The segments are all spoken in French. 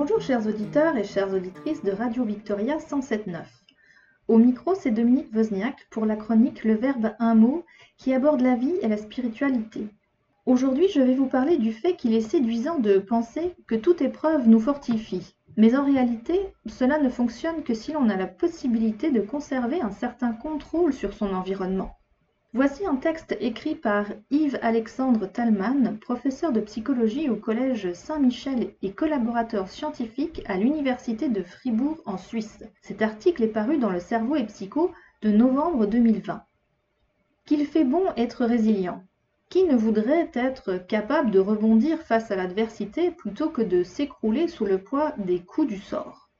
Bonjour chers auditeurs et chères auditrices de Radio Victoria 107.9. Au micro, c'est Dominique Wozniak pour la chronique Le Verbe un mot qui aborde la vie et la spiritualité. Aujourd'hui, je vais vous parler du fait qu'il est séduisant de penser que toute épreuve nous fortifie. Mais en réalité, cela ne fonctionne que si l'on a la possibilité de conserver un certain contrôle sur son environnement. Voici un texte écrit par Yves-Alexandre Talman, professeur de psychologie au Collège Saint-Michel et collaborateur scientifique à l'Université de Fribourg en Suisse. Cet article est paru dans Le Cerveau et Psycho de novembre 2020. Qu'il fait bon être résilient. Qui ne voudrait être capable de rebondir face à l'adversité plutôt que de s'écrouler sous le poids des coups du sort?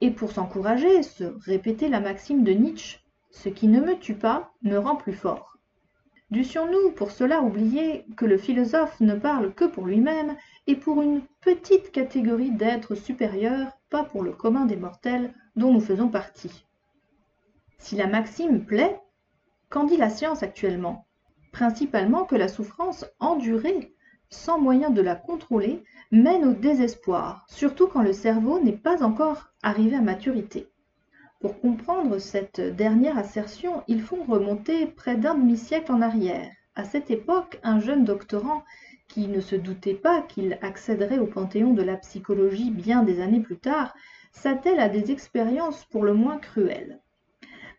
Et pour s'encourager, se répéter la maxime de Nietzsche ce qui ne me tue pas me rend plus fort. Dussions-nous pour cela oublier que le philosophe ne parle que pour lui-même et pour une petite catégorie d'êtres supérieurs, pas pour le commun des mortels dont nous faisons partie. Si la maxime plaît, qu'en dit la science actuellement? Principalement que la souffrance endurée, sans moyen de la contrôler, mène au désespoir, surtout quand le cerveau n'est pas encore arrivé à maturité. Pour comprendre cette dernière assertion, il faut remonter près d'un demi-siècle en arrière. À cette époque, un jeune doctorant qui ne se doutait pas qu'il accéderait au panthéon de la psychologie bien des années plus tard, s'attelle à des expériences pour le moins cruelles.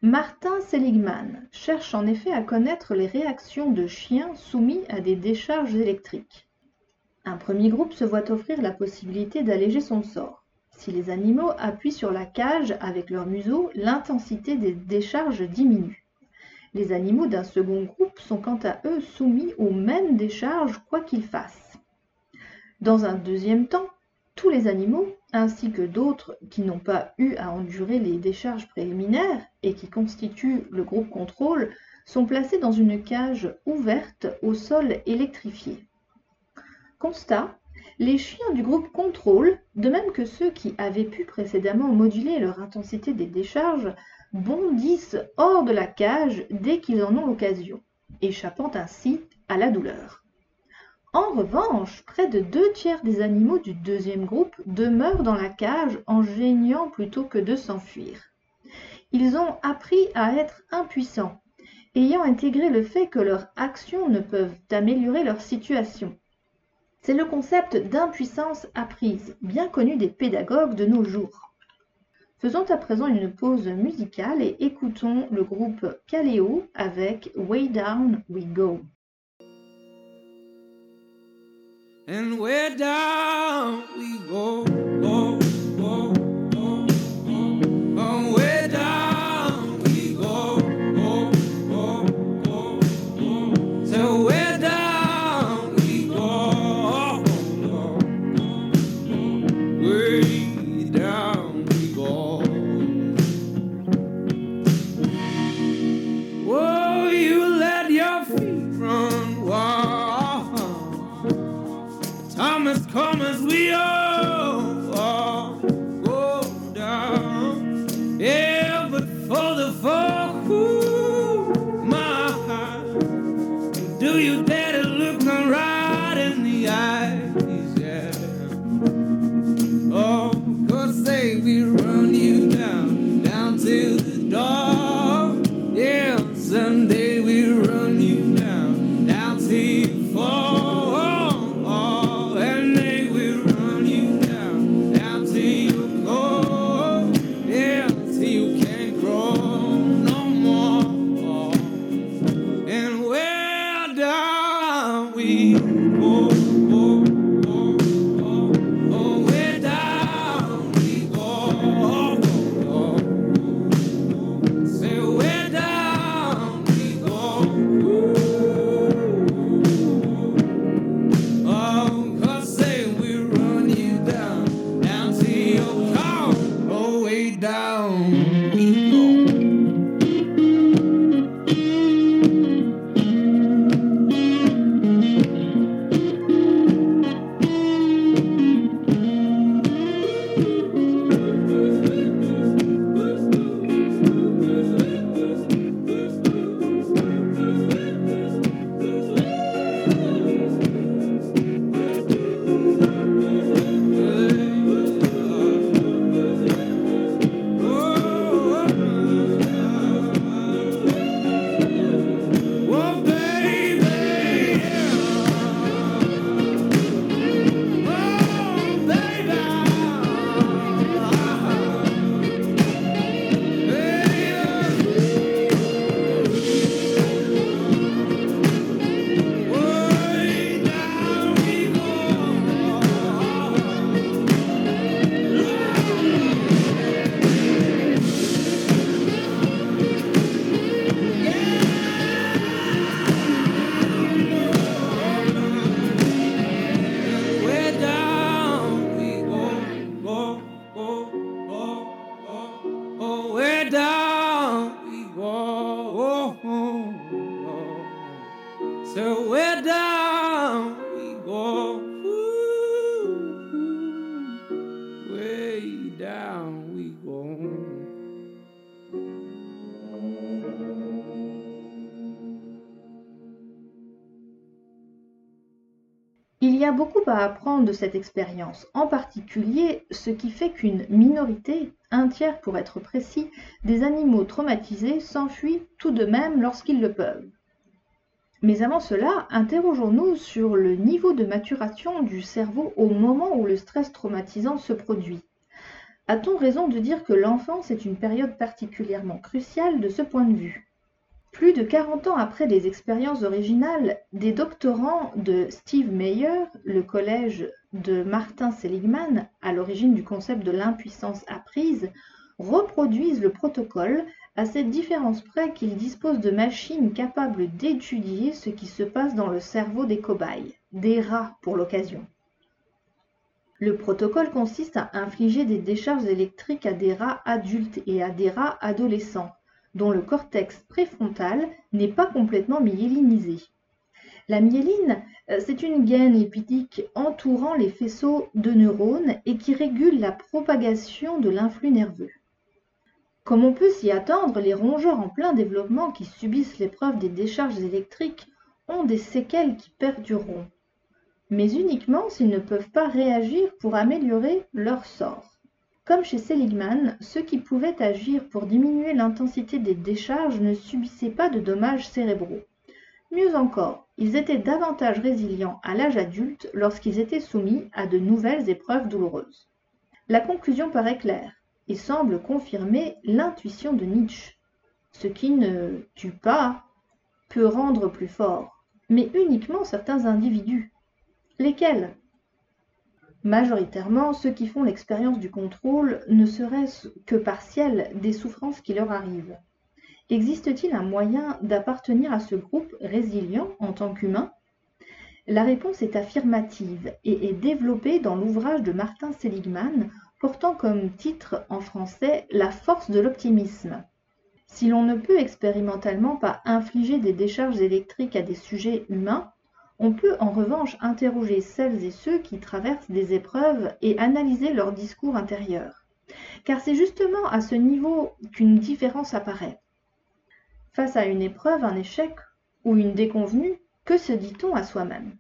Martin Seligman cherche en effet à connaître les réactions de chiens soumis à des décharges électriques. Un premier groupe se voit offrir la possibilité d'alléger son sort. Si les animaux appuient sur la cage avec leur museau, l'intensité des décharges diminue. Les animaux d'un second groupe sont quant à eux soumis aux mêmes décharges quoi qu'ils fassent. Dans un deuxième temps, tous les animaux, ainsi que d'autres qui n'ont pas eu à endurer les décharges préliminaires et qui constituent le groupe contrôle, sont placés dans une cage ouverte au sol électrifié. Constat les chiens du groupe contrôle, de même que ceux qui avaient pu précédemment moduler leur intensité des décharges, bondissent hors de la cage dès qu'ils en ont l'occasion, échappant ainsi à la douleur. En revanche, près de deux tiers des animaux du deuxième groupe demeurent dans la cage en geignant plutôt que de s'enfuir. Ils ont appris à être impuissants, ayant intégré le fait que leurs actions ne peuvent améliorer leur situation. C'est le concept d'impuissance apprise, bien connu des pédagogues de nos jours. Faisons à présent une pause musicale et écoutons le groupe Kaleo avec Way Down We Go. And down we go. whoa, whoa, whoa. So we're down. Y a beaucoup à apprendre de cette expérience, en particulier ce qui fait qu'une minorité, un tiers pour être précis, des animaux traumatisés s'enfuient tout de même lorsqu'ils le peuvent. Mais avant cela, interrogeons-nous sur le niveau de maturation du cerveau au moment où le stress traumatisant se produit. A-t-on raison de dire que l'enfance est une période particulièrement cruciale de ce point de vue? Plus de 40 ans après les expériences originales, des doctorants de Steve Meyer, le collège de Martin Seligman, à l'origine du concept de l'impuissance apprise, reproduisent le protocole à cette différence près qu'ils disposent de machines capables d'étudier ce qui se passe dans le cerveau des cobayes, des rats pour l'occasion. Le protocole consiste à infliger des décharges électriques à des rats adultes et à des rats adolescents dont le cortex préfrontal n'est pas complètement myélinisé. La myéline, euh, c'est une gaine lipidique entourant les faisceaux de neurones et qui régule la propagation de l'influx nerveux. Comme on peut s'y attendre, les rongeurs en plein développement qui subissent l'épreuve des décharges électriques ont des séquelles qui perdureront, mais uniquement s'ils ne peuvent pas réagir pour améliorer leur sort. Comme chez Seligman, ceux qui pouvaient agir pour diminuer l'intensité des décharges ne subissaient pas de dommages cérébraux. Mieux encore, ils étaient davantage résilients à l'âge adulte lorsqu'ils étaient soumis à de nouvelles épreuves douloureuses. La conclusion paraît claire et semble confirmer l'intuition de Nietzsche. Ce qui ne tue pas peut rendre plus fort, mais uniquement certains individus. Lesquels? Majoritairement, ceux qui font l'expérience du contrôle ne serait-ce que partielle des souffrances qui leur arrivent. Existe-t-il un moyen d'appartenir à ce groupe résilient en tant qu'humain? La réponse est affirmative et est développée dans l'ouvrage de Martin Seligman portant comme titre en français La force de l'optimisme. Si l'on ne peut expérimentalement pas infliger des décharges électriques à des sujets humains, on peut en revanche interroger celles et ceux qui traversent des épreuves et analyser leur discours intérieur. Car c'est justement à ce niveau qu'une différence apparaît. Face à une épreuve, un échec ou une déconvenue, que se dit-on à soi-même?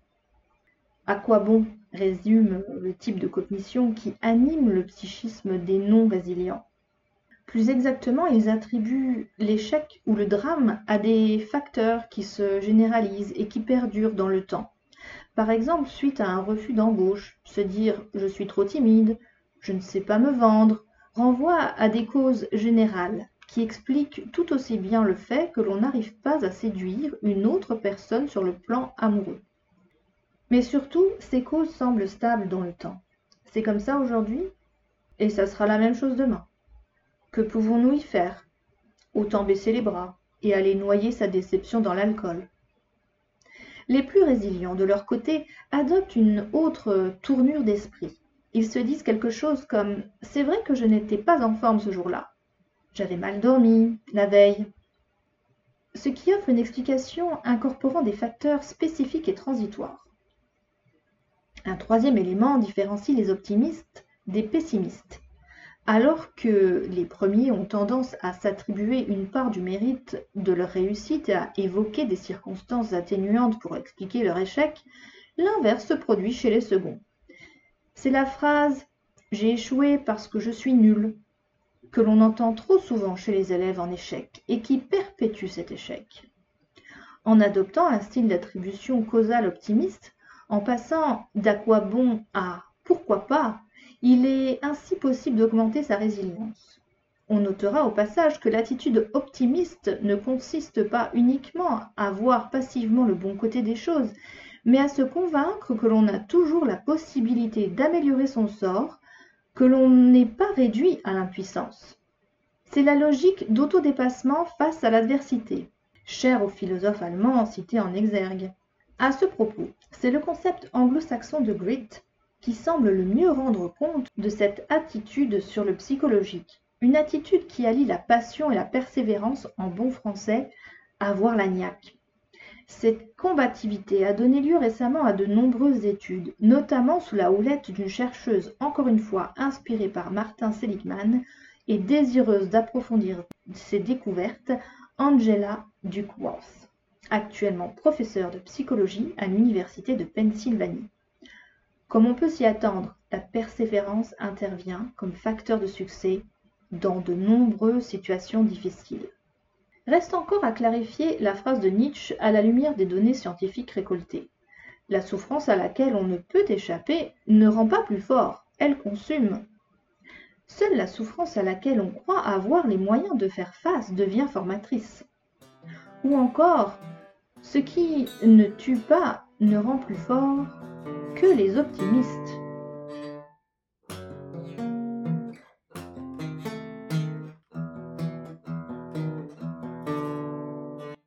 À quoi bon résume le type de cognition qui anime le psychisme des non-résilients? Plus exactement, ils attribuent l'échec ou le drame à des facteurs qui se généralisent et qui perdurent dans le temps. Par exemple, suite à un refus d'embauche, se dire je suis trop timide, je ne sais pas me vendre, renvoie à des causes générales qui expliquent tout aussi bien le fait que l'on n'arrive pas à séduire une autre personne sur le plan amoureux. Mais surtout, ces causes semblent stables dans le temps. C'est comme ça aujourd'hui et ça sera la même chose demain. Que pouvons-nous y faire? Autant baisser les bras et aller noyer sa déception dans l'alcool. Les plus résilients, de leur côté, adoptent une autre tournure d'esprit. Ils se disent quelque chose comme C'est vrai que je n'étais pas en forme ce jour-là. J'avais mal dormi, la veille. Ce qui offre une explication incorporant des facteurs spécifiques et transitoires. Un troisième élément différencie les optimistes des pessimistes. Alors que les premiers ont tendance à s'attribuer une part du mérite de leur réussite et à évoquer des circonstances atténuantes pour expliquer leur échec, l'inverse se produit chez les seconds. C'est la phrase J'ai échoué parce que je suis nul que l'on entend trop souvent chez les élèves en échec et qui perpétue cet échec. En adoptant un style d'attribution causale optimiste, en passant d'à quoi bon à pourquoi pas, il est ainsi possible d'augmenter sa résilience. On notera au passage que l'attitude optimiste ne consiste pas uniquement à voir passivement le bon côté des choses, mais à se convaincre que l'on a toujours la possibilité d'améliorer son sort, que l'on n'est pas réduit à l'impuissance. C'est la logique d'autodépassement face à l'adversité, chère au philosophe allemand cité en exergue. À ce propos, c'est le concept anglo-saxon de grit qui semble le mieux rendre compte de cette attitude sur le psychologique. Une attitude qui allie la passion et la persévérance en bon français, avoir la niaque. Cette combativité a donné lieu récemment à de nombreuses études, notamment sous la houlette d'une chercheuse encore une fois inspirée par Martin Seligman et désireuse d'approfondir ses découvertes, Angela Duckworth, actuellement professeure de psychologie à l'Université de Pennsylvanie. Comme on peut s'y attendre, la persévérance intervient comme facteur de succès dans de nombreuses situations difficiles. Reste encore à clarifier la phrase de Nietzsche à la lumière des données scientifiques récoltées. La souffrance à laquelle on ne peut échapper ne rend pas plus fort, elle consume. Seule la souffrance à laquelle on croit avoir les moyens de faire face devient formatrice. Ou encore, ce qui ne tue pas ne rend plus fort que les optimistes.